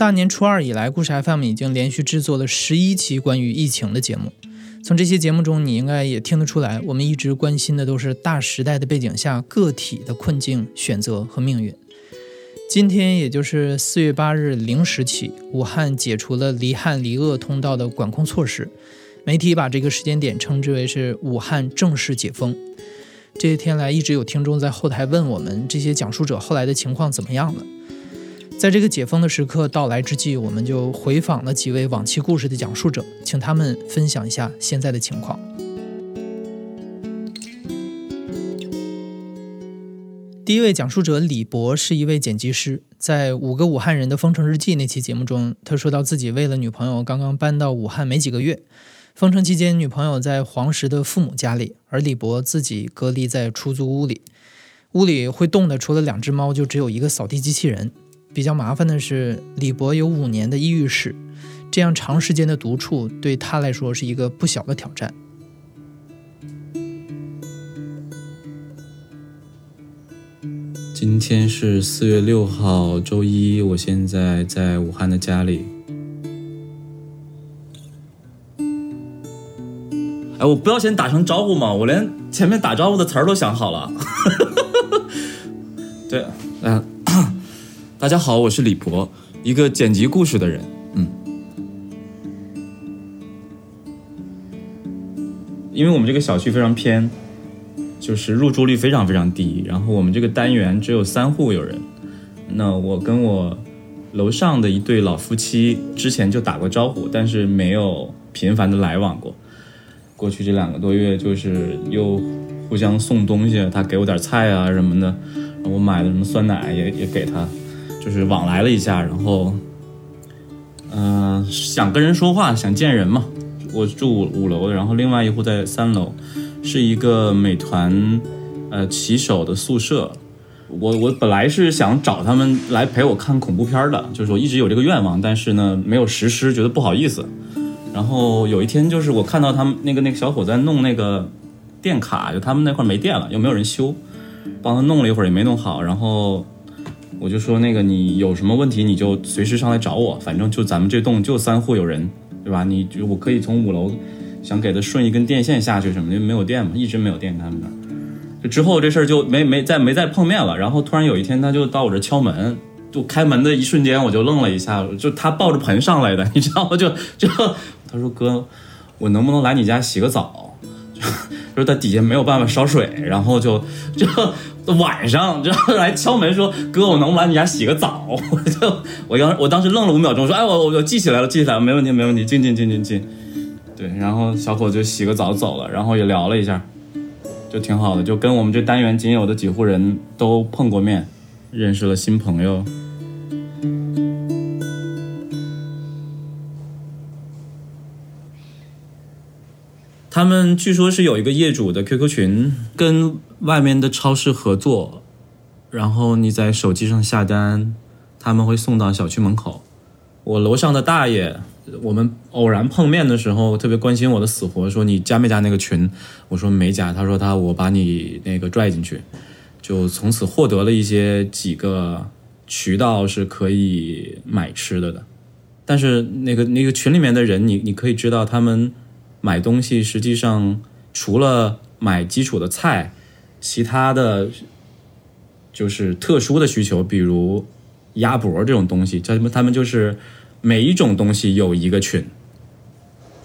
大年初二以来，故事 FM 已经连续制作了十一期关于疫情的节目。从这些节目中，你应该也听得出来，我们一直关心的都是大时代的背景下个体的困境、选择和命运。今天，也就是四月八日零时起，武汉解除了离汉离鄂通道的管控措施。媒体把这个时间点称之为是武汉正式解封。这些天来，一直有听众在后台问我们，这些讲述者后来的情况怎么样了？在这个解封的时刻到来之际，我们就回访了几位往期故事的讲述者，请他们分享一下现在的情况。第一位讲述者李博是一位剪辑师，在《五个武汉人的封城日记》那期节目中，他说到自己为了女朋友刚刚搬到武汉没几个月，封城期间女朋友在黄石的父母家里，而李博自己隔离在出租屋里，屋里会动的除了两只猫，就只有一个扫地机器人。比较麻烦的是，李博有五年的抑郁史，这样长时间的独处对他来说是一个不小的挑战。今天是四月六号，周一，我现在在武汉的家里。哎，我不要先打声招呼吗？我连前面打招呼的词儿都想好了。对，大家好，我是李博，一个剪辑故事的人。嗯，因为我们这个小区非常偏，就是入住率非常非常低，然后我们这个单元只有三户有人。那我跟我楼上的一对老夫妻之前就打过招呼，但是没有频繁的来往过。过去这两个多月，就是又互相送东西，他给我点菜啊什么的，我买的什么酸奶也也给他。就是往来了一下，然后，嗯，想跟人说话，想见人嘛。我住五五楼，然后另外一户在三楼，是一个美团，呃，骑手的宿舍。我我本来是想找他们来陪我看恐怖片的，就是我一直有这个愿望，但是呢没有实施，觉得不好意思。然后有一天，就是我看到他们那个那个小伙在弄那个电卡，就他们那块没电了，又没有人修，帮他弄了一会儿也没弄好，然后。我就说那个你有什么问题你就随时上来找我，反正就咱们这栋就三户有人，对吧？你就我可以从五楼想给他顺一根电线下去什么的，没有电嘛，一直没有电他们那儿。就之后这事儿就没没再没再碰面了。然后突然有一天他就到我这敲门，就开门的一瞬间我就愣了一下，就他抱着盆上来的，你知道吗？就就他说哥，我能不能来你家洗个澡？就说他底下没有办法烧水，然后就就。晚上就来敲门说：“哥，我能不能来你家洗个澡？”我就我当我当时愣了五秒钟，说：“哎，我我记起来了，记起来了，没问题，没问题，进进进进进。”对，然后小伙就洗个澡走了，然后也聊了一下，就挺好的，就跟我们这单元仅有的几户人都碰过面，认识了新朋友。他们据说是有一个业主的 QQ 群，跟外面的超市合作，然后你在手机上下单，他们会送到小区门口。我楼上的大爷，我们偶然碰面的时候，特别关心我的死活，说你加没加那个群？我说没加。他说他我把你那个拽进去，就从此获得了一些几个渠道是可以买吃的的。但是那个那个群里面的人，你你可以知道他们。买东西实际上除了买基础的菜，其他的就是特殊的需求，比如鸭脖这种东西，他们他们就是每一种东西有一个群。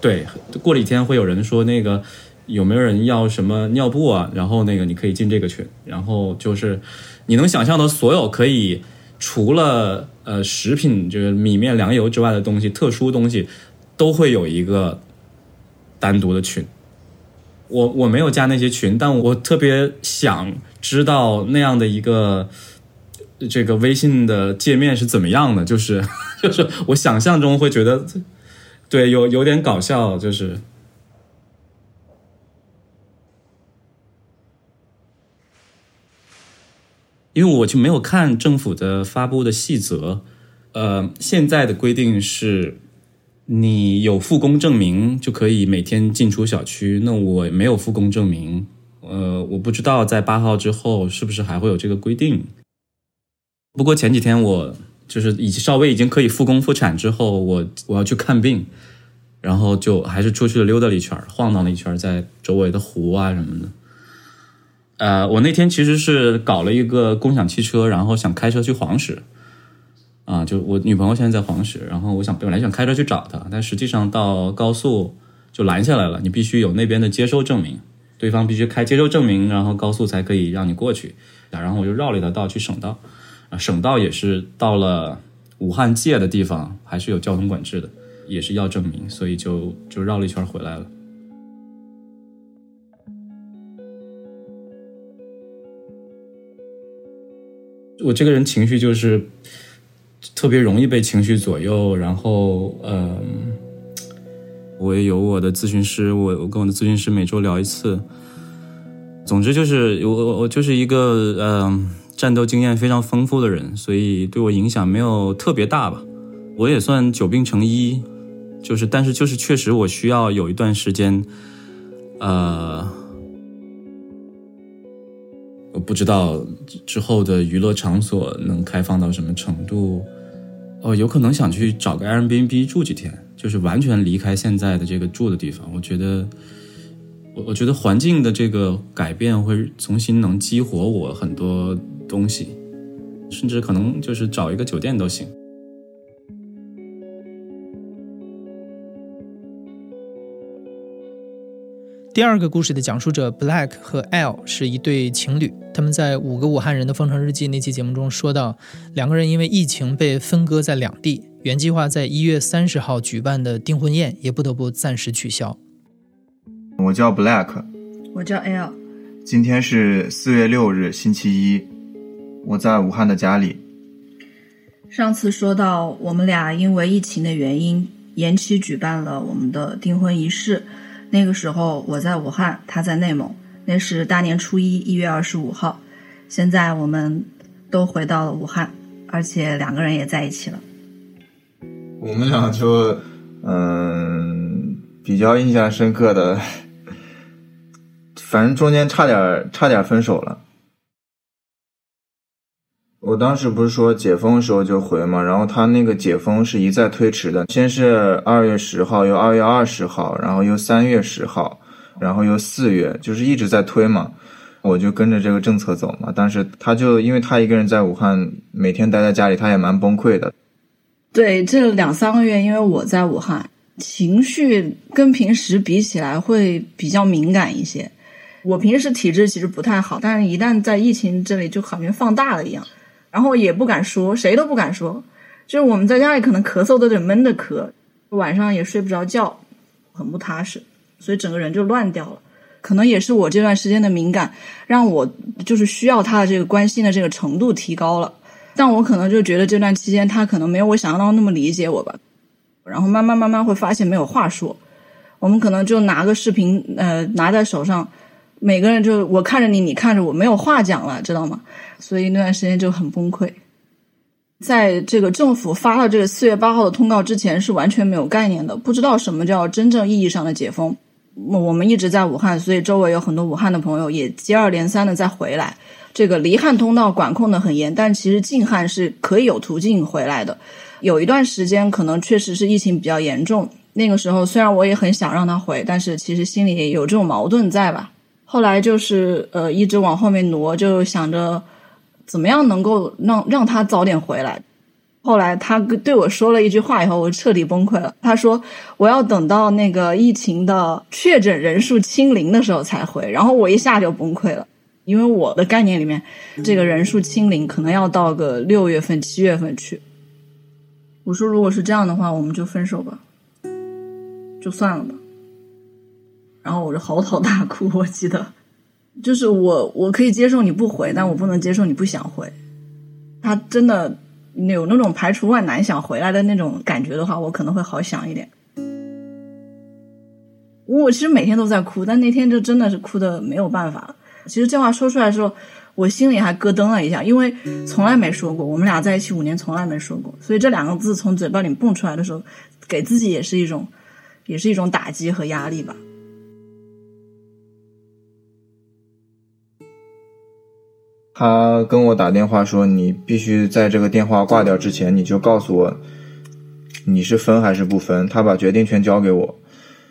对，过了几天会有人说那个有没有人要什么尿布啊？然后那个你可以进这个群，然后就是你能想象的所有可以除了呃食品就是米面粮油之外的东西，特殊东西都会有一个。单独的群，我我没有加那些群，但我特别想知道那样的一个这个微信的界面是怎么样的。就是 就是我想象中会觉得，对，有有点搞笑，就是。因为我就没有看政府的发布的细则，呃，现在的规定是，你有复工证明就可以每天进出小区。那我没有复工证明，呃，我不知道在八号之后是不是还会有这个规定。不过前几天我就是已经稍微已经可以复工复产之后，我我要去看病，然后就还是出去溜达了一圈，晃荡了一圈，在周围的湖啊什么的。呃，我那天其实是搞了一个共享汽车，然后想开车去黄石，啊，就我女朋友现在在黄石，然后我想本来想开车去找她，但实际上到高速就拦下来了，你必须有那边的接收证明，对方必须开接收证明，然后高速才可以让你过去，然后我就绕了一条道去省道，啊，省道也是到了武汉界的地方，还是有交通管制的，也是要证明，所以就就绕了一圈回来了。我这个人情绪就是特别容易被情绪左右，然后嗯，我也有我的咨询师，我我跟我的咨询师每周聊一次。总之就是我我我就是一个嗯战斗经验非常丰富的人，所以对我影响没有特别大吧。我也算久病成医，就是但是就是确实我需要有一段时间，呃。我不知道之后的娱乐场所能开放到什么程度，哦，有可能想去找个 Airbnb 住几天，就是完全离开现在的这个住的地方。我觉得，我我觉得环境的这个改变会重新能激活我很多东西，甚至可能就是找一个酒店都行。第二个故事的讲述者 Black 和 L 是一对情侣，他们在《五个武汉人的封城日记》那期节目中说到，两个人因为疫情被分割在两地，原计划在一月三十号举办的订婚宴也不得不暂时取消。我叫 Black，我叫 L，今天是四月六日星期一，我在武汉的家里。上次说到我们俩因为疫情的原因延期举办了我们的订婚仪式。那个时候我在武汉，他在内蒙。那是大年初一，一月二十五号。现在我们都回到了武汉，而且两个人也在一起了。我们俩就嗯，比较印象深刻的，反正中间差点差点分手了。我当时不是说解封的时候就回嘛，然后他那个解封是一再推迟的，先是二月十号，又二月二十号，然后又三月十号，然后又四月，就是一直在推嘛。我就跟着这个政策走嘛，但是他就因为他一个人在武汉，每天待在家里，他也蛮崩溃的。对，这两三个月，因为我在武汉，情绪跟平时比起来会比较敏感一些。我平时体质其实不太好，但是一旦在疫情这里，就好像放大了一样。然后也不敢说，谁都不敢说。就是我们在家里可能咳嗽都得闷着咳，晚上也睡不着觉，很不踏实，所以整个人就乱掉了。可能也是我这段时间的敏感，让我就是需要他的这个关心的这个程度提高了。但我可能就觉得这段期间他可能没有我想象到那么理解我吧。然后慢慢慢慢会发现没有话说，我们可能就拿个视频，呃，拿在手上。每个人就我看着你，你看着我，没有话讲了，知道吗？所以那段时间就很崩溃。在这个政府发了这个四月八号的通告之前，是完全没有概念的，不知道什么叫真正意义上的解封。我们一直在武汉，所以周围有很多武汉的朋友也接二连三的再回来。这个离汉通道管控的很严，但其实进汉是可以有途径回来的。有一段时间可能确实是疫情比较严重，那个时候虽然我也很想让他回，但是其实心里也有这种矛盾在吧。后来就是呃，一直往后面挪，就想着怎么样能够让让他早点回来。后来他对我说了一句话以后，我彻底崩溃了。他说我要等到那个疫情的确诊人数清零的时候才回。然后我一下就崩溃了，因为我的概念里面，这个人数清零可能要到个六月份、七月份去。我说如果是这样的话，我们就分手吧，就算了吧。然后我就嚎啕大哭，我记得，就是我我可以接受你不回，但我不能接受你不想回。他真的有那种排除万难想回来的那种感觉的话，我可能会好想一点。我其实每天都在哭，但那天就真的是哭的没有办法。其实这话说出来的时候，我心里还咯噔了一下，因为从来没说过，我们俩在一起五年，从来没说过，所以这两个字从嘴巴里蹦出来的时候，给自己也是一种，也是一种打击和压力吧。他跟我打电话说：“你必须在这个电话挂掉之前，你就告诉我你是分还是不分。”他把决定权交给我。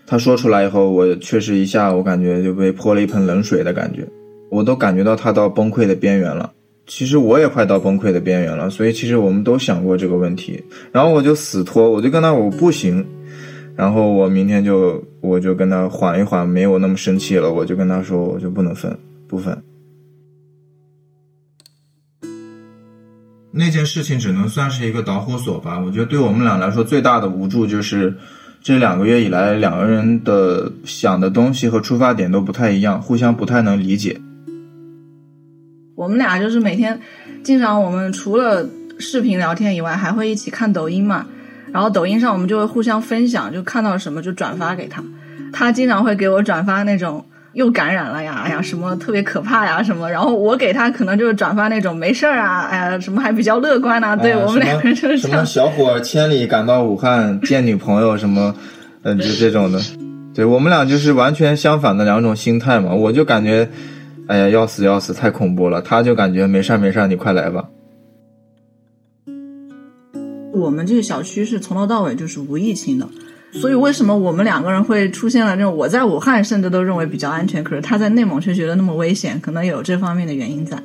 他说出来以后，我确实一下，我感觉就被泼了一盆冷水的感觉，我都感觉到他到崩溃的边缘了。其实我也快到崩溃的边缘了，所以其实我们都想过这个问题。然后我就死拖，我就跟他我不行。然后我明天就我就跟他缓一缓，没有那么生气了。我就跟他说，我就不能分，不分。那件事情只能算是一个导火索吧。我觉得对我们俩来说，最大的无助就是。这两个月以来，两个人的想的东西和出发点都不太一样，互相不太能理解。我们俩就是每天，经常我们除了视频聊天以外，还会一起看抖音嘛。然后抖音上我们就会互相分享，就看到什么就转发给他。他经常会给我转发那种。又感染了呀！哎呀，什么特别可怕呀？什么？然后我给他可能就是转发那种没事儿啊，哎呀，什么还比较乐观呐？对我们两个人就是什么小伙千里赶到武汉见女朋友什么，嗯，就这种的。对我们俩就是完全相反的两种心态嘛。我就感觉，哎呀，要死要死，太恐怖了。他就感觉没事儿没事儿，你快来吧。我们这个小区是从头到尾就是无疫情的。所以，为什么我们两个人会出现了那种我在武汉甚至都认为比较安全，可是他在内蒙却觉得那么危险？可能有这方面的原因在。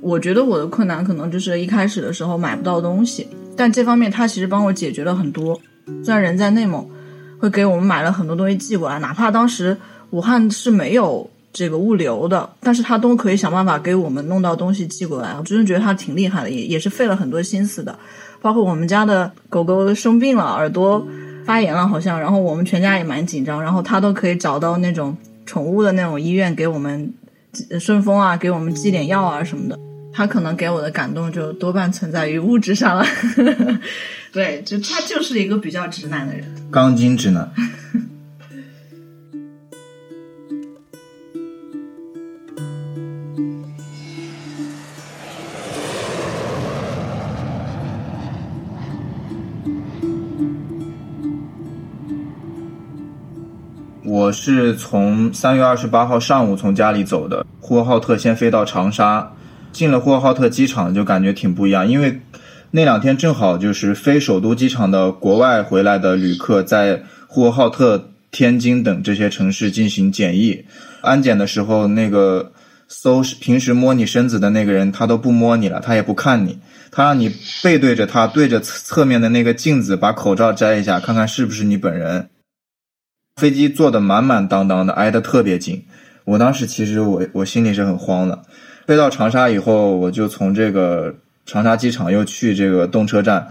我觉得我的困难可能就是一开始的时候买不到东西，但这方面他其实帮我解决了很多。虽然人在内蒙，会给我们买了很多东西寄过来，哪怕当时武汉是没有这个物流的，但是他都可以想办法给我们弄到东西寄过来。我真的觉得他挺厉害的，也也是费了很多心思的。包括我们家的狗狗生病了，耳朵。发炎了好像，然后我们全家也蛮紧张，然后他都可以找到那种宠物的那种医院给我们顺丰啊，给我们寄点药啊什么的。他可能给我的感动就多半存在于物质上了。对，就他就是一个比较直男的人，钢筋直男。我是从三月二十八号上午从家里走的，呼和浩特先飞到长沙，进了呼和浩特机场就感觉挺不一样，因为那两天正好就是飞首都机场的国外回来的旅客在呼和浩特、天津等这些城市进行检疫，安检的时候那个搜平时摸你身子的那个人他都不摸你了，他也不看你，他让你背对着他，对着侧面的那个镜子把口罩摘一下，看看是不是你本人。飞机坐的满满当当的，挨得特别紧。我当时其实我我心里是很慌的。飞到长沙以后，我就从这个长沙机场又去这个动车站。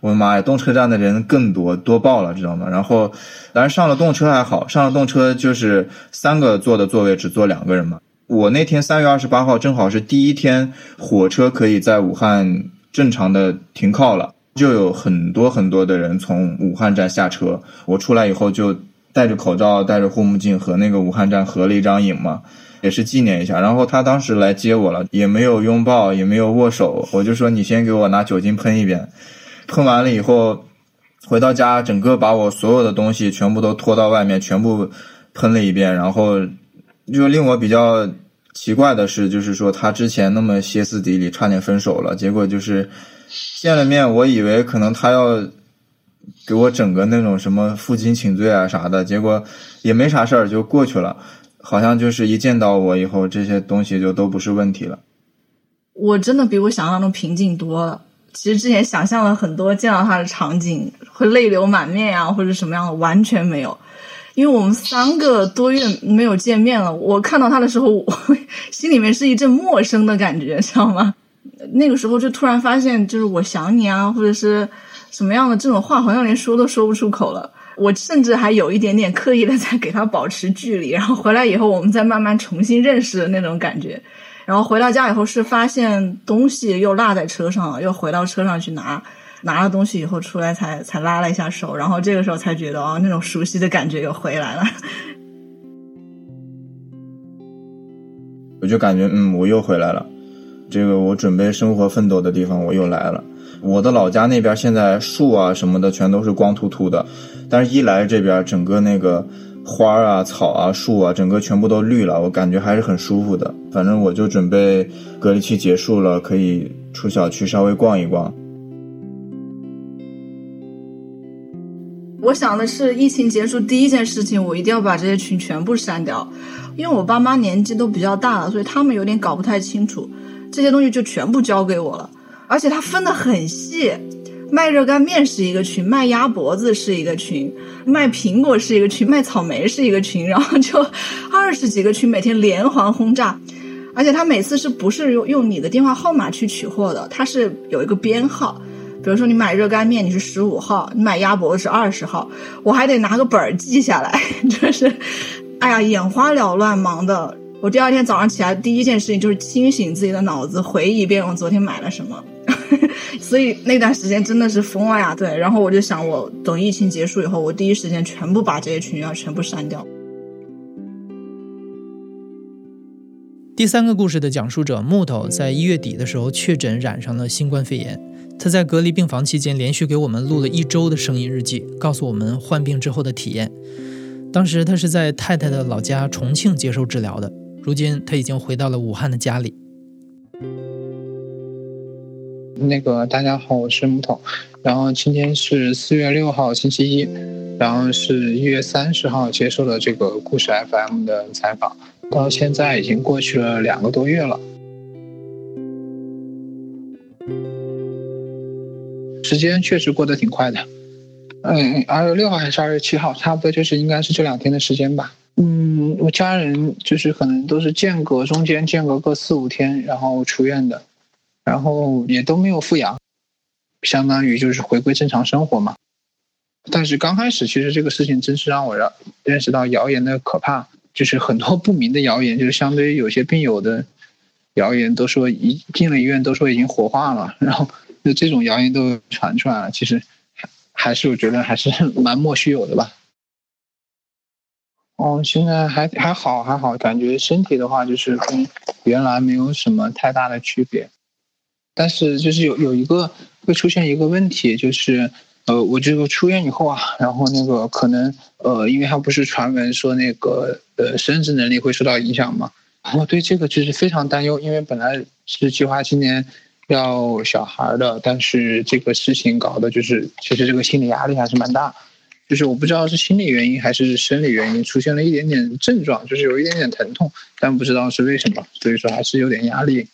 我的妈呀，动车站的人更多，多爆了，知道吗？然后，但是上了动车还好，上了动车就是三个坐的座位只坐两个人嘛。我那天三月二十八号正好是第一天火车可以在武汉正常的停靠了，就有很多很多的人从武汉站下车。我出来以后就。戴着口罩，戴着护目镜，和那个武汉站合了一张影嘛，也是纪念一下。然后他当时来接我了，也没有拥抱，也没有握手，我就说你先给我拿酒精喷一遍。喷完了以后，回到家，整个把我所有的东西全部都拖到外面，全部喷了一遍。然后就令我比较奇怪的是，就是说他之前那么歇斯底里，差点分手了，结果就是见了面，我以为可能他要。给我整个那种什么负荆请罪啊啥的，结果也没啥事儿就过去了，好像就是一见到我以后，这些东西就都不是问题了。我真的比我想象中平静多了。其实之前想象了很多见到他的场景，会泪流满面呀，或者什么样的，完全没有。因为我们三个多月没有见面了，我看到他的时候，我心里面是一阵陌生的感觉，知道吗？那个时候就突然发现，就是我想你啊，或者是。什么样的这种话，好像连说都说不出口了。我甚至还有一点点刻意的在给他保持距离，然后回来以后，我们再慢慢重新认识的那种感觉。然后回到家以后是发现东西又落在车上了，又回到车上去拿，拿了东西以后出来才才拉了一下手，然后这个时候才觉得哦，那种熟悉的感觉又回来了。我就感觉嗯，我又回来了，这个我准备生活奋斗的地方我又来了。我的老家那边现在树啊什么的全都是光秃秃的，但是一来这边整个那个花啊、草啊、树啊，整个全部都绿了，我感觉还是很舒服的。反正我就准备隔离期结束了，可以出小区稍微逛一逛。我想的是，疫情结束第一件事情，我一定要把这些群全部删掉，因为我爸妈年纪都比较大了，所以他们有点搞不太清楚这些东西，就全部交给我了。而且它分得很细，卖热干面是一个群，卖鸭脖子是一个群，卖苹果是一个群，卖草莓是一个群，然后就 二十几个群，每天连环轰炸。而且他每次是不是用用你的电话号码去取货的？他是有一个编号，比如说你买热干面你是十五号，你买鸭脖子是二十号，我还得拿个本儿记下来，真是，哎呀，眼花缭乱，忙的。我第二天早上起来第一件事情就是清醒自己的脑子，回忆一遍我昨天买了什么。所以那段时间真的是疯了呀！对，然后我就想，我等疫情结束以后，我第一时间全部把这些群要全部删掉。第三个故事的讲述者木头在一月底的时候确诊染上了新冠肺炎，他在隔离病房期间连续给我们录了一周的声音日记，告诉我们患病之后的体验。当时他是在太太的老家重庆接受治疗的，如今他已经回到了武汉的家里。那个大家好，我是木头，然后今天是四月六号星期一，然后是一月三十号接受了这个故事 FM 的采访，到现在已经过去了两个多月了，时间确实过得挺快的，嗯，二月六号还是二月七号，差不多就是应该是这两天的时间吧，嗯，我家人就是可能都是间隔中间间隔个四五天，然后出院的。然后也都没有复阳，相当于就是回归正常生活嘛。但是刚开始，其实这个事情真是让我认认识到谣言的可怕，就是很多不明的谣言，就是相对于有些病友的谣言，都说一进了医院都说已经火化了，然后就这种谣言都传出来了。其实还还是我觉得还是蛮莫须有的吧。哦，现在还还好还好，感觉身体的话就是跟原来没有什么太大的区别。但是就是有有一个会出现一个问题，就是呃，我这个出院以后啊，然后那个可能呃，因为他不是传闻说那个呃生殖能力会受到影响嘛，我对这个就是非常担忧，因为本来是计划今年要小孩的，但是这个事情搞的就是其实这个心理压力还是蛮大，就是我不知道是心理原因还是生理原因，出现了一点点症状，就是有一点点疼痛，但不知道是为什么，所以说还是有点压力。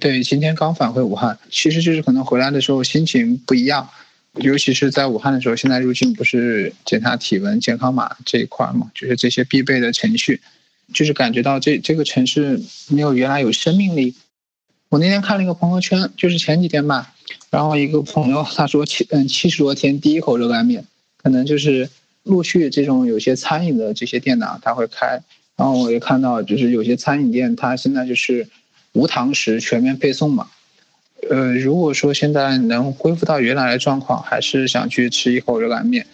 对，今天刚返回武汉，其实就是可能回来的时候心情不一样，尤其是在武汉的时候，现在入境不是检查体温、健康码这一块嘛，就是这些必备的程序，就是感觉到这这个城市没有原来有生命力。我那天看了一个朋友圈，就是前几天吧，然后一个朋友他说七嗯七十多天第一口热干面，可能就是陆续这种有些餐饮的这些店呢他会开，然后我也看到就是有些餐饮店他现在就是。无糖食全面配送嘛？呃，如果说现在能恢复到原来的状况，还是想去吃一口热干面。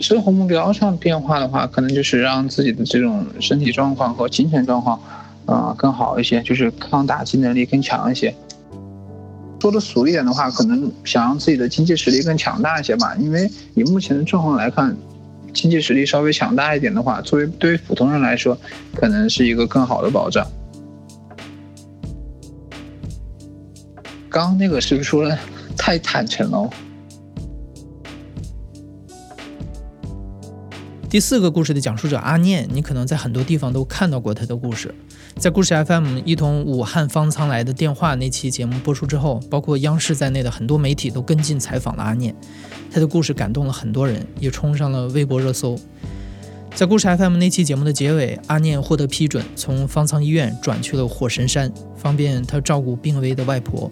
生活目标上变化的话，可能就是让自己的这种身体状况和精神状况，啊，更好一些，就是抗打击能力更强一些。说的俗一点的话，可能想让自己的经济实力更强大一些吧。因为以目前的状况来看。经济实力稍微强大一点的话，作为对于普通人来说，可能是一个更好的保障。刚刚那个是不是说的太坦诚了？第四个故事的讲述者阿念，你可能在很多地方都看到过他的故事。在故事 FM 一同武汉方舱来的电话那期节目播出之后，包括央视在内的很多媒体都跟进采访了阿念。他的故事感动了很多人，也冲上了微博热搜。在故事 FM 那期节目的结尾，阿念获得批准，从方舱医院转去了火神山，方便他照顾病危的外婆。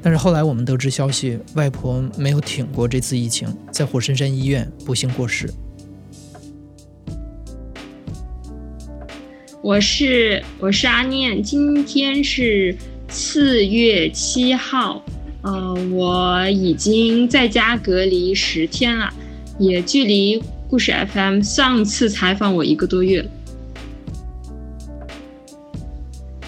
但是后来我们得知消息，外婆没有挺过这次疫情，在火神山医院不幸过世。我是我是阿念，今天是四月七号，呃，我已经在家隔离十天了，也距离故事 FM 上次采访我一个多月。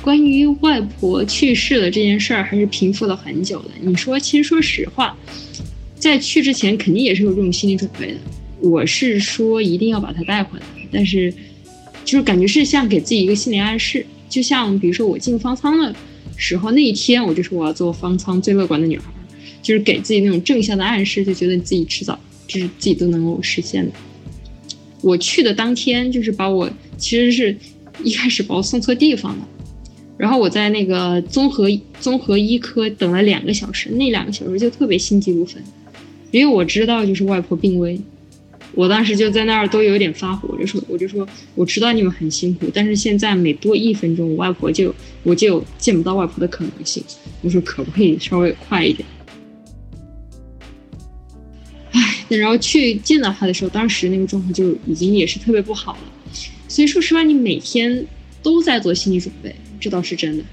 关于外婆去世了这件事儿，还是平复了很久的。你说，其实说实话，在去之前肯定也是有这种心理准备的。我是说一定要把她带回来，但是。就是感觉是像给自己一个心理暗示，就像比如说我进方舱的时候，那一天我就说我要做方舱最乐观的女孩，就是给自己那种正向的暗示，就觉得你自己迟早就是自己都能够实现的。我去的当天就是把我其实是一开始把我送错地方了，然后我在那个综合综合医科等了两个小时，那两个小时就特别心急如焚，因为我知道就是外婆病危。我当时就在那儿都有点发火，我就说，我就说，我知道你们很辛苦，但是现在每多一分钟，我外婆就我就见不到外婆的可能性。我说可不可以稍微快一点？唉，然后去见到他的时候，当时那个状况就已经也是特别不好了。所以说实话，你每天都在做心理准备，这倒是真的。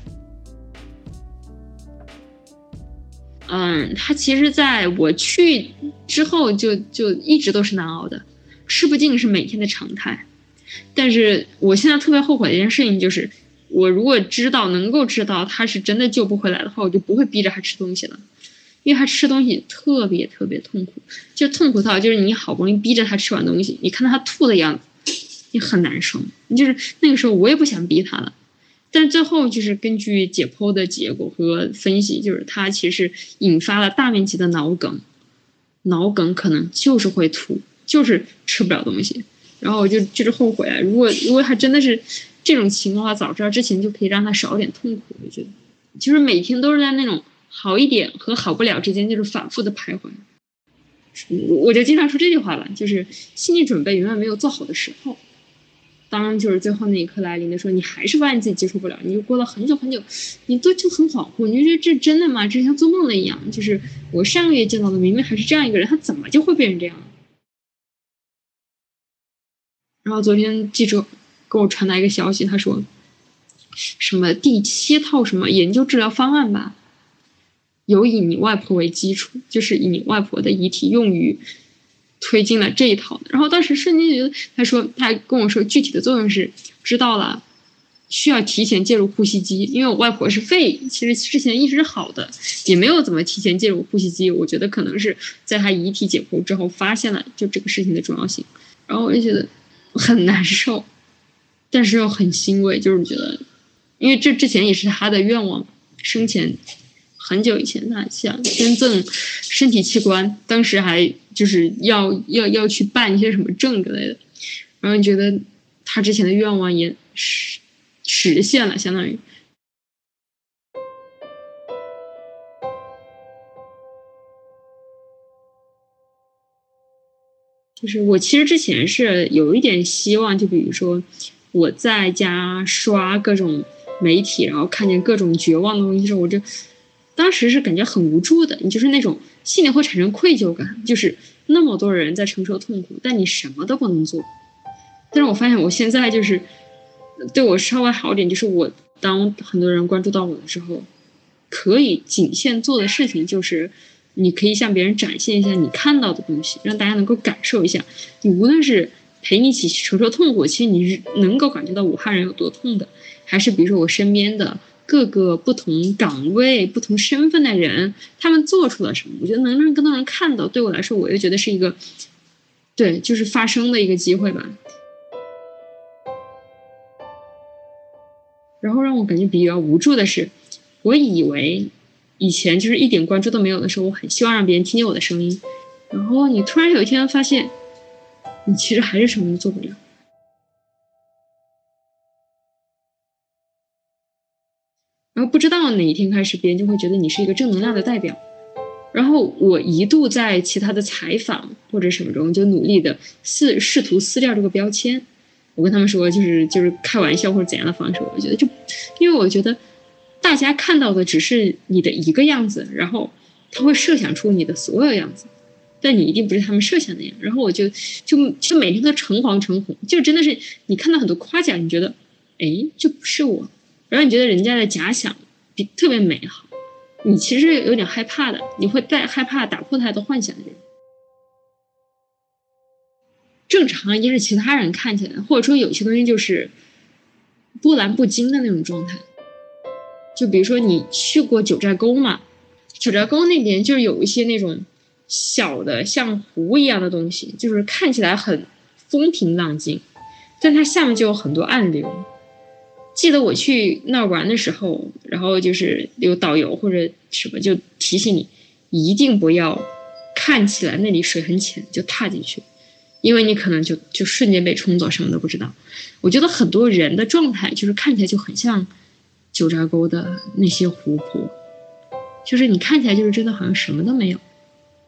嗯，他其实在我去之后就就一直都是难熬的，吃不进是每天的常态。但是我现在特别后悔的一件事情就是，我如果知道能够知道他是真的救不回来的话，我就不会逼着他吃东西了，因为他吃东西特别特别痛苦，就痛苦到就是你好不容易逼着他吃完东西，你看到他吐的样子，你很难受。你就是那个时候我也不想逼他了。但最后就是根据解剖的结果和分析，就是他其实引发了大面积的脑梗，脑梗可能就是会吐，就是吃不了东西。然后我就就是后悔啊，如果如果他真的是这种情况的话，早知道之前就可以让他少点痛苦。我觉得，就是每天都是在那种好一点和好不了之间，就是反复的徘徊。我就经常说这句话吧，就是心理准备永远没有做好的时候。当就是最后那一刻来临的时候，你还是发现自己接受不了，你就过了很久很久，你都就很恍惚，你就觉得这真的吗？这像做梦了一样。就是我上个月见到的，明明还是这样一个人，他怎么就会变成这样？然后昨天记者给我传达一个消息，他说什么第七套什么研究治疗方案吧，有以你外婆为基础，就是以你外婆的遗体用于。推进了这一套，然后当时瞬间觉得，他说他跟我说具体的作用是知道了，需要提前介入呼吸机，因为我外婆是肺，其实之前一直好的，也没有怎么提前介入呼吸机。我觉得可能是在他遗体解剖之后发现了就这个事情的重要性，然后我就觉得很难受，但是又很欣慰，就是觉得，因为这之前也是他的愿望，生前。很久以前，他想捐赠身体器官，当时还就是要要要去办一些什么证之类的，然后觉得他之前的愿望也实实现了，相当于。就是我其实之前是有一点希望，就比如说我在家刷各种媒体，然后看见各种绝望的东西时候，我就。当时是感觉很无助的，你就是那种心里会产生愧疚感，就是那么多人在承受痛苦，但你什么都不能做。但是我发现我现在就是对我稍微好点，就是我当很多人关注到我的时候，可以仅限做的事情就是，你可以向别人展现一下你看到的东西，让大家能够感受一下。你无论是陪你一起承受痛苦，其实你是能够感觉到武汉人有多痛的，还是比如说我身边的。各个不同岗位、不同身份的人，他们做出了什么？我觉得能让更多人看到，对我来说，我又觉得是一个，对，就是发声的一个机会吧。然后让我感觉比较无助的是，我以为以前就是一点关注都没有的时候，我很希望让别人听见我的声音。然后你突然有一天发现，你其实还是什么都做不了。然后不知道哪一天开始，别人就会觉得你是一个正能量的代表。然后我一度在其他的采访或者什么中，就努力的试试图撕掉这个标签。我跟他们说，就是就是开玩笑或者怎样的方式。我觉得就，因为我觉得大家看到的只是你的一个样子，然后他会设想出你的所有样子，但你一定不是他们设想那样。然后我就就就每天都诚惶诚恐，就真的是你看到很多夸奖，你觉得哎，这不是我，然后你觉得人家的假想比特别美好，你其实有点害怕的，你会带害怕打破他的幻想的人。正常一是其他人看起来，或者说有些东西就是波澜不惊的那种状态。就比如说你去过九寨沟嘛，九寨沟那边就是有一些那种小的像湖一样的东西，就是看起来很风平浪静，但它下面就有很多暗流。记得我去那儿玩的时候，然后就是有导游或者什么就提醒你，一定不要看起来那里水很浅就踏进去。因为你可能就就瞬间被冲走，什么都不知道。我觉得很多人的状态就是看起来就很像九寨沟的那些湖泊，就是你看起来就是真的好像什么都没有，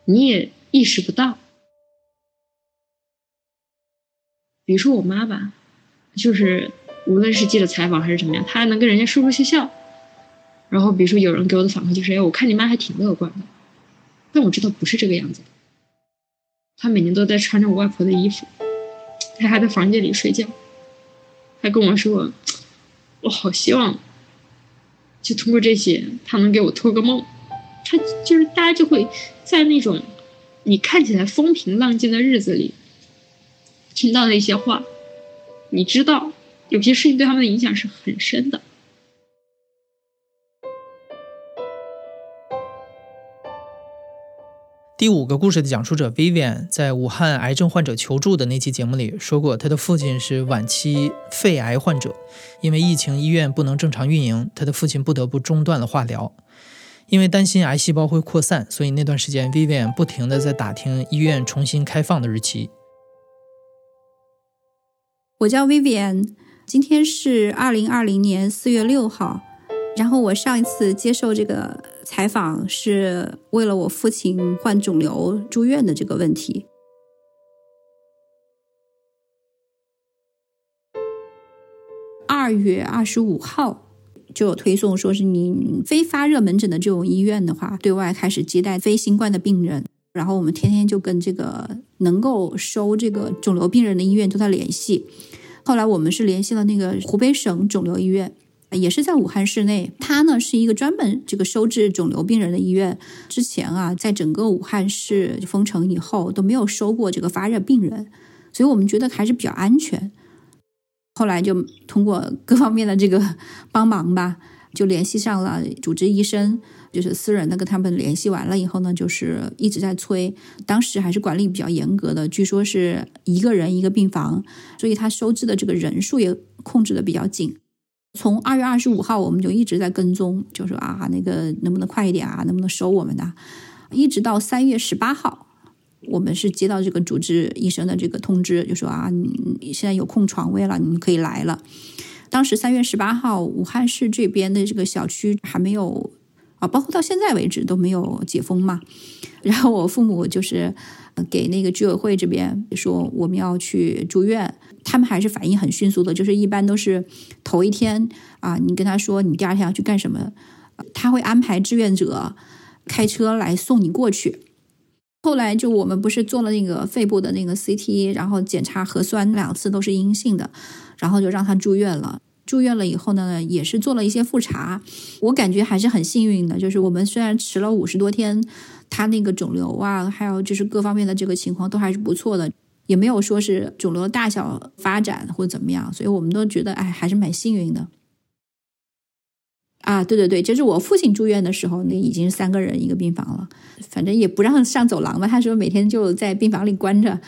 你也意识不到。比如说我妈吧，就是无论是记者采访还是怎么样，他还能跟人家说说笑笑。然后比如说有人给我的反馈就是：哎，我看你妈还挺乐观的，但我知道不是这个样子。他每年都在穿着我外婆的衣服，他还在房间里睡觉，还跟我说：“我好希望，就通过这些，他能给我托个梦。”他就是大家就会在那种你看起来风平浪静的日子里，听到那些话，你知道有些事情对他们的影响是很深的。第五个故事的讲述者 Vivian 在武汉癌症患者求助的那期节目里说过，他的父亲是晚期肺癌患者，因为疫情医院不能正常运营，他的父亲不得不中断了化疗。因为担心癌细胞会扩散，所以那段时间 Vivian 不停的在打听医院重新开放的日期。我叫 Vivian，今天是二零二零年四月六号。然后我上一次接受这个采访是为了我父亲患肿瘤住院的这个问题。二月二十五号就有推送，说是你非发热门诊的这种医院的话，对外开始接待非新冠的病人。然后我们天天就跟这个能够收这个肿瘤病人的医院都在联系。后来我们是联系了那个湖北省肿瘤医院。也是在武汉市内，它呢是一个专门这个收治肿瘤病人的医院。之前啊，在整个武汉市封城以后都没有收过这个发热病人，所以我们觉得还是比较安全。后来就通过各方面的这个帮忙吧，就联系上了主治医生，就是私人的跟他们联系完了以后呢，就是一直在催。当时还是管理比较严格的，据说是一个人一个病房，所以他收治的这个人数也控制的比较紧。从二月二十五号，我们就一直在跟踪，就说啊，那个能不能快一点啊，能不能收我们的？一直到三月十八号，我们是接到这个主治医生的这个通知，就说啊，你现在有空床位了，你可以来了。当时三月十八号，武汉市这边的这个小区还没有啊，包括到现在为止都没有解封嘛。然后我父母就是给那个居委会这边说，我们要去住院。他们还是反应很迅速的，就是一般都是头一天啊，你跟他说你第二天要去干什么，他会安排志愿者开车来送你过去。后来就我们不是做了那个肺部的那个 CT，然后检查核酸两次都是阴性的，然后就让他住院了。住院了以后呢，也是做了一些复查，我感觉还是很幸运的，就是我们虽然迟了五十多天，他那个肿瘤啊，还有就是各方面的这个情况都还是不错的。也没有说是肿瘤大小发展或者怎么样，所以我们都觉得哎还是蛮幸运的。啊，对对对，就是我父亲住院的时候，那已经是三个人一个病房了，反正也不让上走廊嘛。他说每天就在病房里关着，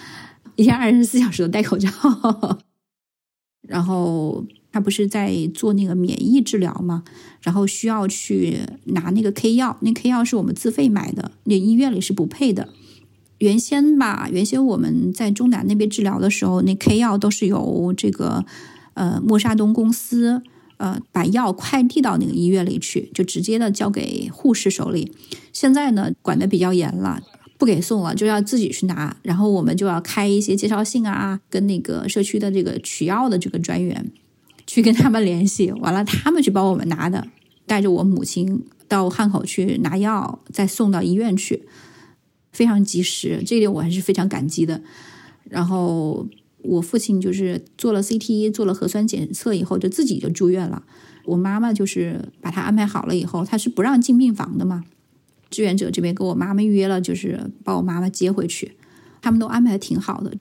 一天二十四小时都戴口罩。然后他不是在做那个免疫治疗嘛，然后需要去拿那个 K 药，那 K 药是我们自费买的，那医院里是不配的。原先吧，原先我们在中南那边治疗的时候，那 K 药都是由这个呃默沙东公司呃把药快递到那个医院里去，就直接的交给护士手里。现在呢，管的比较严了，不给送了，就要自己去拿。然后我们就要开一些介绍信啊，跟那个社区的这个取药的这个专员去跟他们联系，完了他们去帮我们拿的，带着我母亲到汉口去拿药，再送到医院去。非常及时，这一点我还是非常感激的。然后我父亲就是做了 CT，做了核酸检测以后，就自己就住院了。我妈妈就是把他安排好了以后，他是不让进病房的嘛。志愿者这边跟我妈妈约了，就是把我妈妈接回去，他们都安排的挺好的。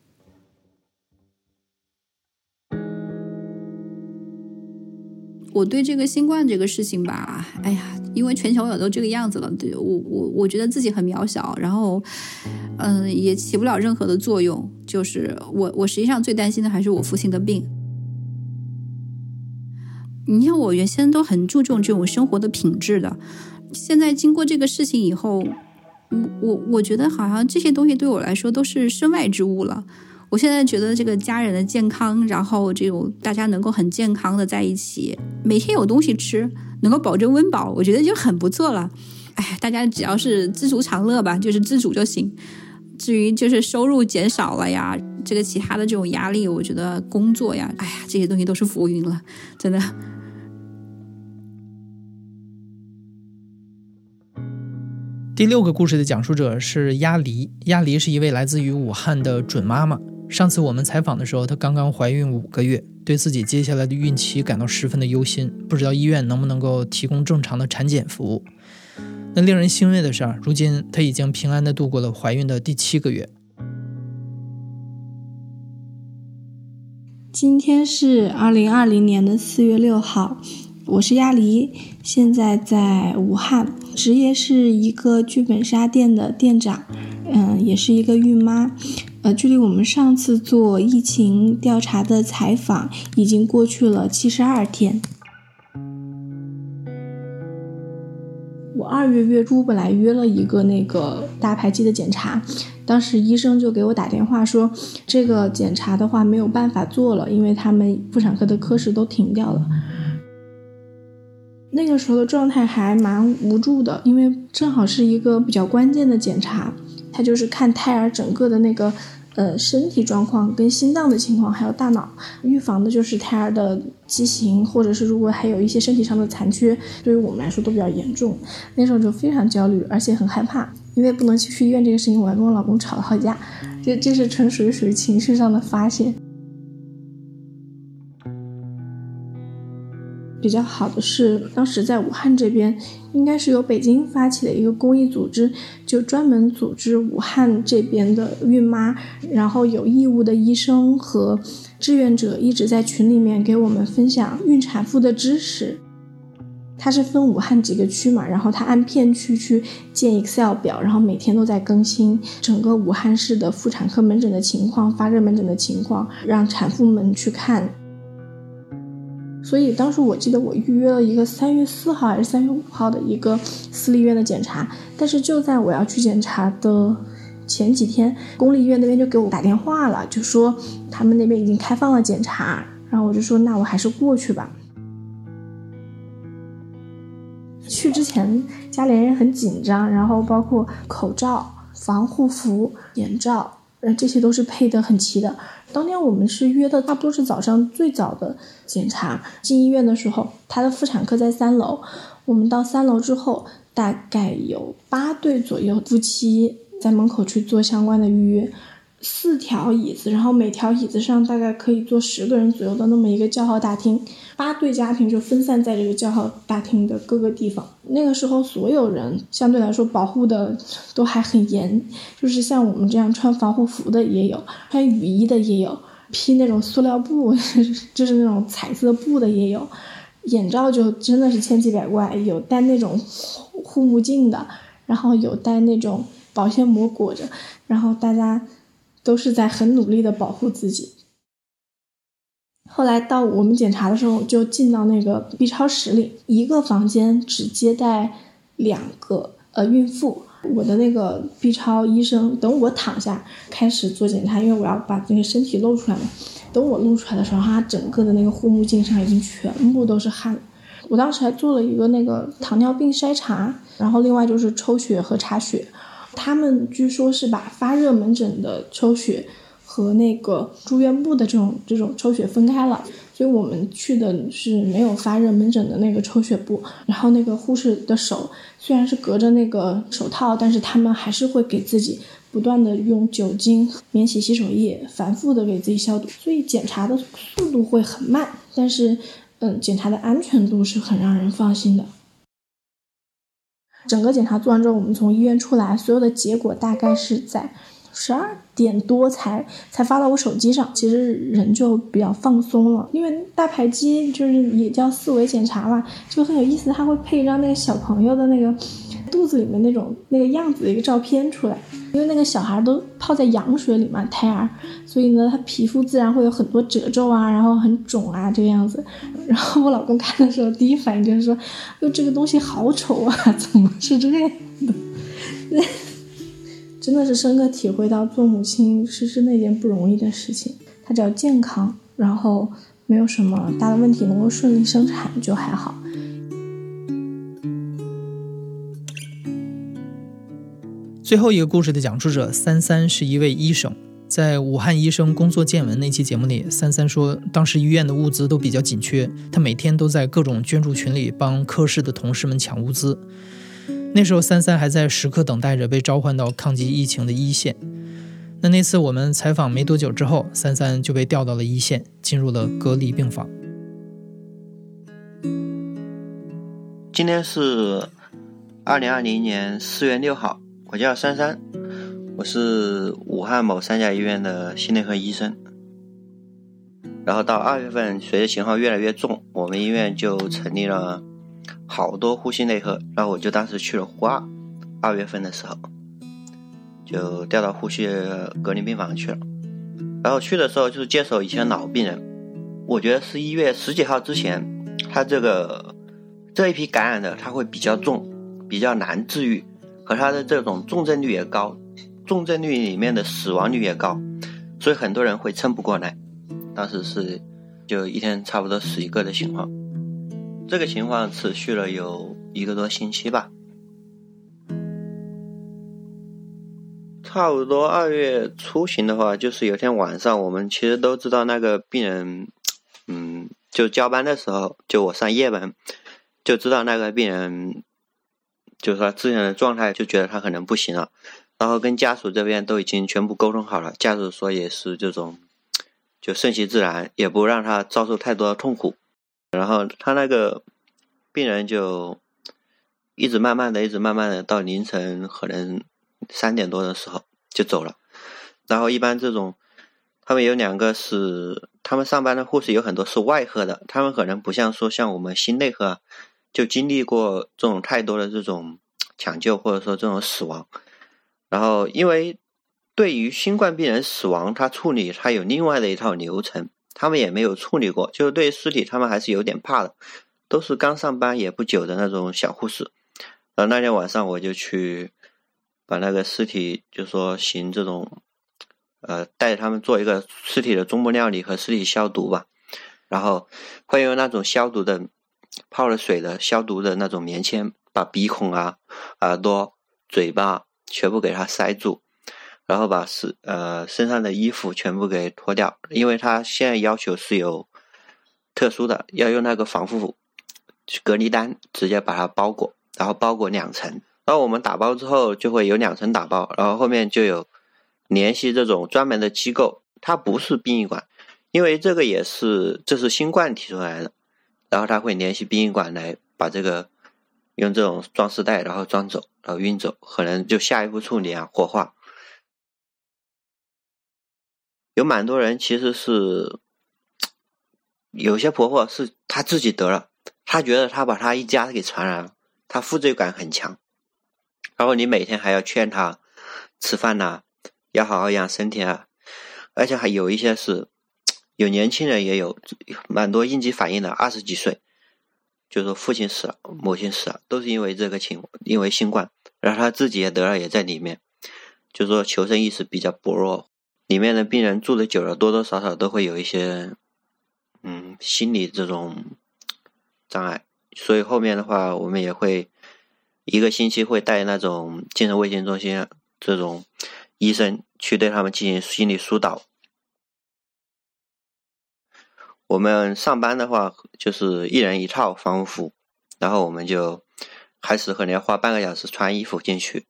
我对这个新冠这个事情吧，哎呀，因为全球也都这个样子了，对我我我觉得自己很渺小，然后，嗯，也起不了任何的作用。就是我我实际上最担心的还是我父亲的病。你看，我原先都很注重这种生活的品质的，现在经过这个事情以后，我我我觉得好像这些东西对我来说都是身外之物了。我现在觉得这个家人的健康，然后这种大家能够很健康的在一起，每天有东西吃，能够保证温饱，我觉得就很不错了。哎，大家只要是知足常乐吧，就是知足就行。至于就是收入减少了呀，这个其他的这种压力，我觉得工作呀，哎呀，这些东西都是浮云了，真的。第六个故事的讲述者是鸭梨，鸭梨是一位来自于武汉的准妈妈。上次我们采访的时候，她刚刚怀孕五个月，对自己接下来的孕期感到十分的忧心，不知道医院能不能够提供正常的产检服务。那令人欣慰的是，如今她已经平安的度过了怀孕的第七个月。今天是二零二零年的四月六号。我是鸭梨，现在在武汉，职业是一个剧本杀店的店长，嗯，也是一个孕妈。距离我们上次做疫情调查的采访已经过去了七十二天。我二月月初本来约了一个那个大排畸的检查，当时医生就给我打电话说，这个检查的话没有办法做了，因为他们妇产科的科室都停掉了。那个时候的状态还蛮无助的，因为正好是一个比较关键的检查，它就是看胎儿整个的那个呃身体状况跟心脏的情况，还有大脑，预防的就是胎儿的畸形，或者是如果还有一些身体上的残缺，对于我们来说都比较严重。那时候就非常焦虑，而且很害怕，因为不能去医院这个事情，我还跟我老公吵了好架，这这是纯属于属于情绪上的发泄。比较好的是，当时在武汉这边，应该是由北京发起的一个公益组织，就专门组织武汉这边的孕妈，然后有义务的医生和志愿者一直在群里面给我们分享孕产妇的知识。它是分武汉几个区嘛，然后它按片区去建 Excel 表，然后每天都在更新整个武汉市的妇产科门诊的情况、发热门诊的情况，让产妇们去看。所以当时我记得我预约了一个三月四号还是三月五号的一个私立医院的检查，但是就在我要去检查的前几天，公立医院那边就给我打电话了，就说他们那边已经开放了检查，然后我就说那我还是过去吧。去之前家里人很紧张，然后包括口罩、防护服、眼罩，呃这些都是配的很齐的。当天我们是约的，差不多是早上最早的检查。进医院的时候，他的妇产科在三楼。我们到三楼之后，大概有八对左右夫妻在门口去做相关的预约。四条椅子，然后每条椅子上大概可以坐十个人左右的那么一个叫号大厅，八对家庭就分散在这个叫号大厅的各个地方。那个时候，所有人相对来说保护的都还很严，就是像我们这样穿防护服的也有，穿雨衣的也有，披那种塑料布，就是那种彩色布的也有，眼罩就真的是千奇百怪，有戴那种护目镜的，然后有戴那种保鲜膜裹着，然后大家。都是在很努力的保护自己。后来到我们检查的时候，就进到那个 B 超室里，一个房间只接待两个呃孕妇。我的那个 B 超医生等我躺下开始做检查，因为我要把那个身体露出来嘛。等我露出来的时候，他整个的那个护目镜上已经全部都是汗。我当时还做了一个那个糖尿病筛查，然后另外就是抽血和查血。他们据说是把发热门诊的抽血和那个住院部的这种这种抽血分开了，所以我们去的是没有发热门诊的那个抽血部。然后那个护士的手虽然是隔着那个手套，但是他们还是会给自己不断的用酒精、免洗洗手液反复的给自己消毒，所以检查的速度会很慢，但是嗯，检查的安全度是很让人放心的。整个检查做完之后，我们从医院出来，所有的结果大概是在十二点多才才发到我手机上。其实人就比较放松了，因为大排畸就是也叫四维检查嘛，就很有意思。他会配一张那个小朋友的那个肚子里面那种那个样子的一个照片出来，因为那个小孩都泡在羊水里嘛，胎儿，所以呢，他皮肤自然会有很多褶皱啊，然后很肿啊这个样子。然后我老公看的时候，第一反应就是说：“哟，这个东西好丑啊，怎么是这样的？”那 真的是深刻体会到做母亲是是那件不容易的事情。她只要健康，然后没有什么大的问题，能够顺利生产就还好。最后一个故事的讲述者三三是一位医生，在武汉医生工作见闻那期节目里，三三说，当时医院的物资都比较紧缺，他每天都在各种捐助群里帮科室的同事们抢物资。那时候三三还在时刻等待着被召唤到抗击疫情的一线。那那次我们采访没多久之后，三三就被调到了一线，进入了隔离病房。今天是二零二零年四月六号。我叫珊珊，我是武汉某三甲医院的心内科医生。然后到二月份，随着情况越来越重，我们医院就成立了好多呼吸内科。然后我就当时去了呼二，二月份的时候就调到呼吸隔离病房去了。然后去的时候就是接手以前老病人，我觉得是一月十几号之前，他这个这一批感染的他会比较重，比较难治愈。和他的这种重症率也高，重症率里面的死亡率也高，所以很多人会撑不过来。当时是就一天差不多死一个的情况，这个情况持续了有一个多星期吧。差不多二月初旬的话，就是有天晚上，我们其实都知道那个病人，嗯，就交班的时候，就我上夜班，就知道那个病人。就是说之前的状态就觉得他可能不行了，然后跟家属这边都已经全部沟通好了，家属说也是这种，就顺其自然，也不让他遭受太多的痛苦。然后他那个病人就一直慢慢的，一直慢慢的到凌晨可能三点多的时候就走了。然后一般这种，他们有两个是他们上班的护士有很多是外科的，他们可能不像说像我们心内科。就经历过这种太多的这种抢救，或者说这种死亡，然后因为对于新冠病人死亡，他处理他有另外的一套流程，他们也没有处理过，就是对尸体他们还是有点怕的，都是刚上班也不久的那种小护士。然后那天晚上我就去把那个尸体，就说行这种，呃，带他们做一个尸体的中部料理和尸体消毒吧，然后会用那种消毒的。泡了水的消毒的那种棉签，把鼻孔啊、耳朵、嘴巴全部给它塞住，然后把是呃身上的衣服全部给脱掉，因为他现在要求是有特殊的，要用那个防护隔离单直接把它包裹，然后包裹两层。然后我们打包之后就会有两层打包，然后后面就有联系这种专门的机构，它不是殡仪馆，因为这个也是这是新冠提出来的。然后他会联系殡仪馆来把这个用这种装尸袋，然后装走，然后运走，可能就下一步处理啊，火化。有蛮多人其实是有些婆婆是她自己得了，她觉得她把她一家给传染了，她负罪感很强。然后你每天还要劝她吃饭呐，要好好养身体啊，而且还有一些是。有年轻人也有蛮多应激反应的，二十几岁，就说父亲死了，母亲死了，都是因为这个情，因为新冠，然后他自己也得了，也在里面，就说求生意识比较薄弱，里面的病人住的久了，多多少少都会有一些，嗯，心理这种障碍，所以后面的话，我们也会一个星期会带那种精神卫生中心这种医生去对他们进行心理疏导。我们上班的话就是一人一套防护服，然后我们就开始可能要花半个小时穿衣服进去，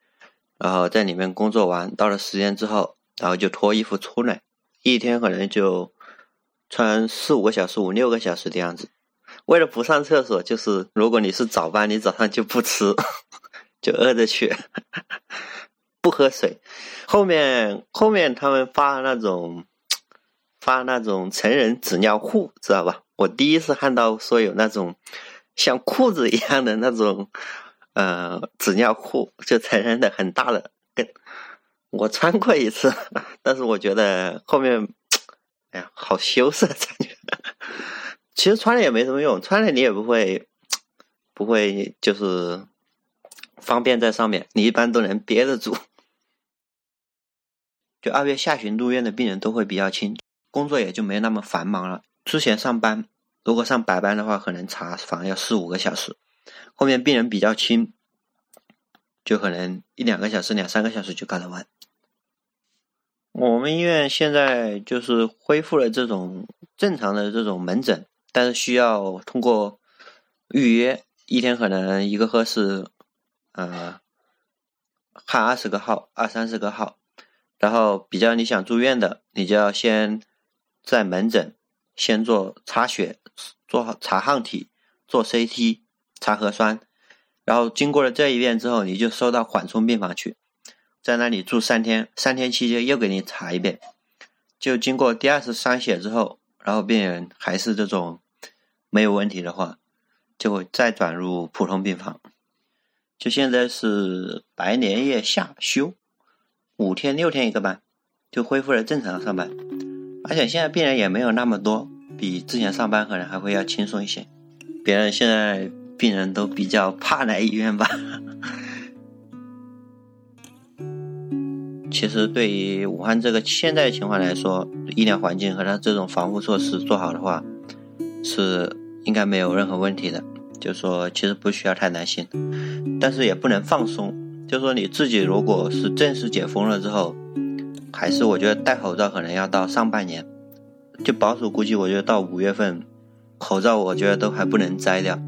然后在里面工作完到了时间之后，然后就脱衣服出来，一天可能就穿四五个小时、五六个小时的样子。为了不上厕所，就是如果你是早班，你早上就不吃，就饿着去，不喝水。后面后面他们发那种。发那种成人纸尿裤，知道吧？我第一次看到说有那种像裤子一样的那种 呃纸尿裤，就成人的很大的。跟我穿过一次，但是我觉得后面，哎呀，好羞涩感觉。其实穿了也没什么用，穿了你也不会不会就是方便在上面，你一般都能憋得住。就二月下旬入院的病人都会比较轻。工作也就没那么繁忙了。之前上班，如果上白班的话，可能查房要四五个小时。后面病人比较轻，就可能一两个小时、两三个小时就搞得完。我们医院现在就是恢复了这种正常的这种门诊，但是需要通过预约，一天可能一个科室，呃，看二十个号、二三十个号。然后比较你想住院的，你就要先。在门诊先做查血、做查抗体、做 CT、查核酸，然后经过了这一遍之后，你就收到缓冲病房去，在那里住三天。三天期间又给你查一遍，就经过第二次筛血之后，然后病人还是这种没有问题的话，就会再转入普通病房。就现在是白连夜下休，五天六天一个班，就恢复了正常上班。而且现在病人也没有那么多，比之前上班可能还会要轻松一些。别人现在病人都比较怕来医院吧。其实对于武汉这个现在的情况来说，医疗环境和他这种防护措施做好的话，是应该没有任何问题的。就说其实不需要太担心，但是也不能放松。就说你自己如果是正式解封了之后。还是我觉得戴口罩可能要到上半年，就保守估计，我觉得到五月份，口罩我觉得都还不能摘掉。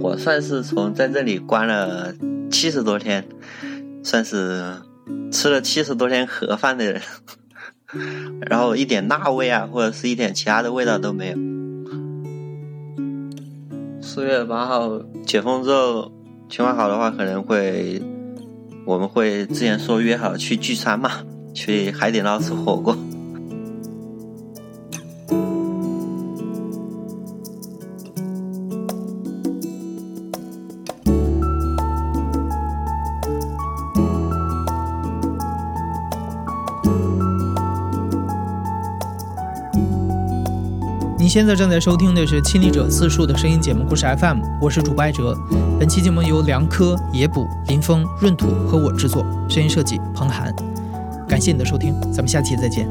我算是从在这里关了七十多天，算是吃了七十多天盒饭的人，然后一点辣味啊，或者是一点其他的味道都没有。四月八号解封之后，情况好的话可能会。我们会之前说约好去聚餐嘛，去海底捞吃火锅。你现在正在收听的是《亲历者自述》的声音节目故事 FM，我是主播艾哲。本期节目由梁科、野捕、林峰、闰土和我制作，声音设计彭涵。感谢你的收听，咱们下期再见。